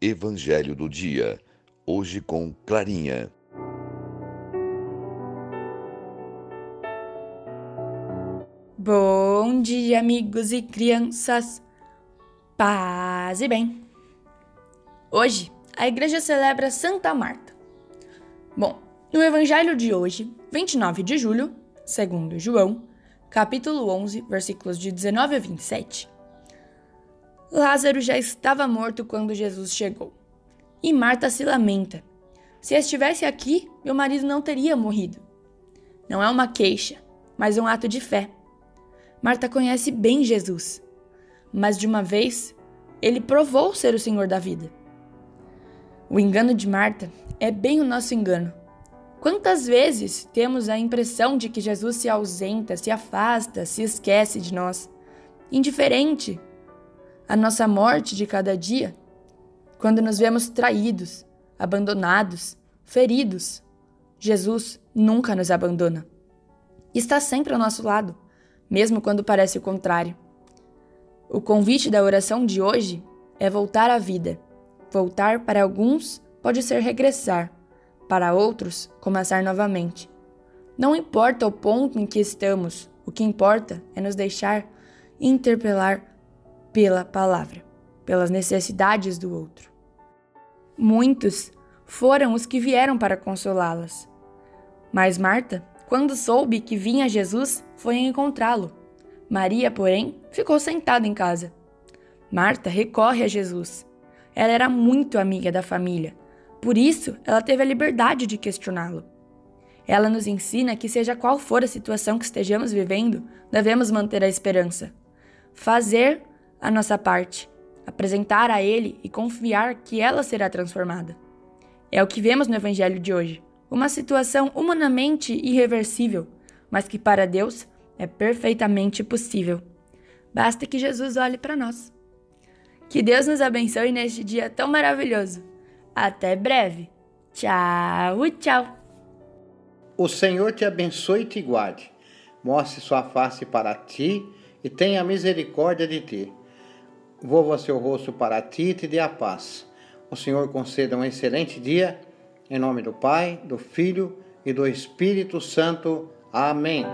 Evangelho do Dia, hoje com Clarinha. Bom dia, amigos e crianças. Paz e bem. Hoje, a igreja celebra Santa Marta. Bom, no evangelho de hoje, 29 de julho, segundo João, capítulo 11, versículos de 19 a 27, Lázaro já estava morto quando Jesus chegou. E Marta se lamenta. Se estivesse aqui, meu marido não teria morrido. Não é uma queixa, mas um ato de fé. Marta conhece bem Jesus, mas de uma vez ele provou ser o Senhor da vida. O engano de Marta é bem o nosso engano. Quantas vezes temos a impressão de que Jesus se ausenta, se afasta, se esquece de nós, indiferente à nossa morte de cada dia, quando nos vemos traídos, abandonados, feridos? Jesus nunca nos abandona. Está sempre ao nosso lado, mesmo quando parece o contrário. O convite da oração de hoje é voltar à vida. Voltar para alguns pode ser regressar, para outros, começar novamente. Não importa o ponto em que estamos, o que importa é nos deixar interpelar pela palavra, pelas necessidades do outro. Muitos foram os que vieram para consolá-las. Mas Marta, quando soube que vinha Jesus, foi encontrá-lo. Maria, porém, ficou sentada em casa. Marta recorre a Jesus. Ela era muito amiga da família, por isso ela teve a liberdade de questioná-lo. Ela nos ensina que, seja qual for a situação que estejamos vivendo, devemos manter a esperança, fazer a nossa parte, apresentar a Ele e confiar que ela será transformada. É o que vemos no Evangelho de hoje. Uma situação humanamente irreversível, mas que para Deus é perfeitamente possível. Basta que Jesus olhe para nós. Que Deus nos abençoe neste dia tão maravilhoso. Até breve. Tchau, tchau. O Senhor te abençoe e te guarde. Mostre sua face para ti e tenha misericórdia de ti. Volva seu rosto para ti e te dê a paz. O Senhor conceda um excelente dia. Em nome do Pai, do Filho e do Espírito Santo. Amém.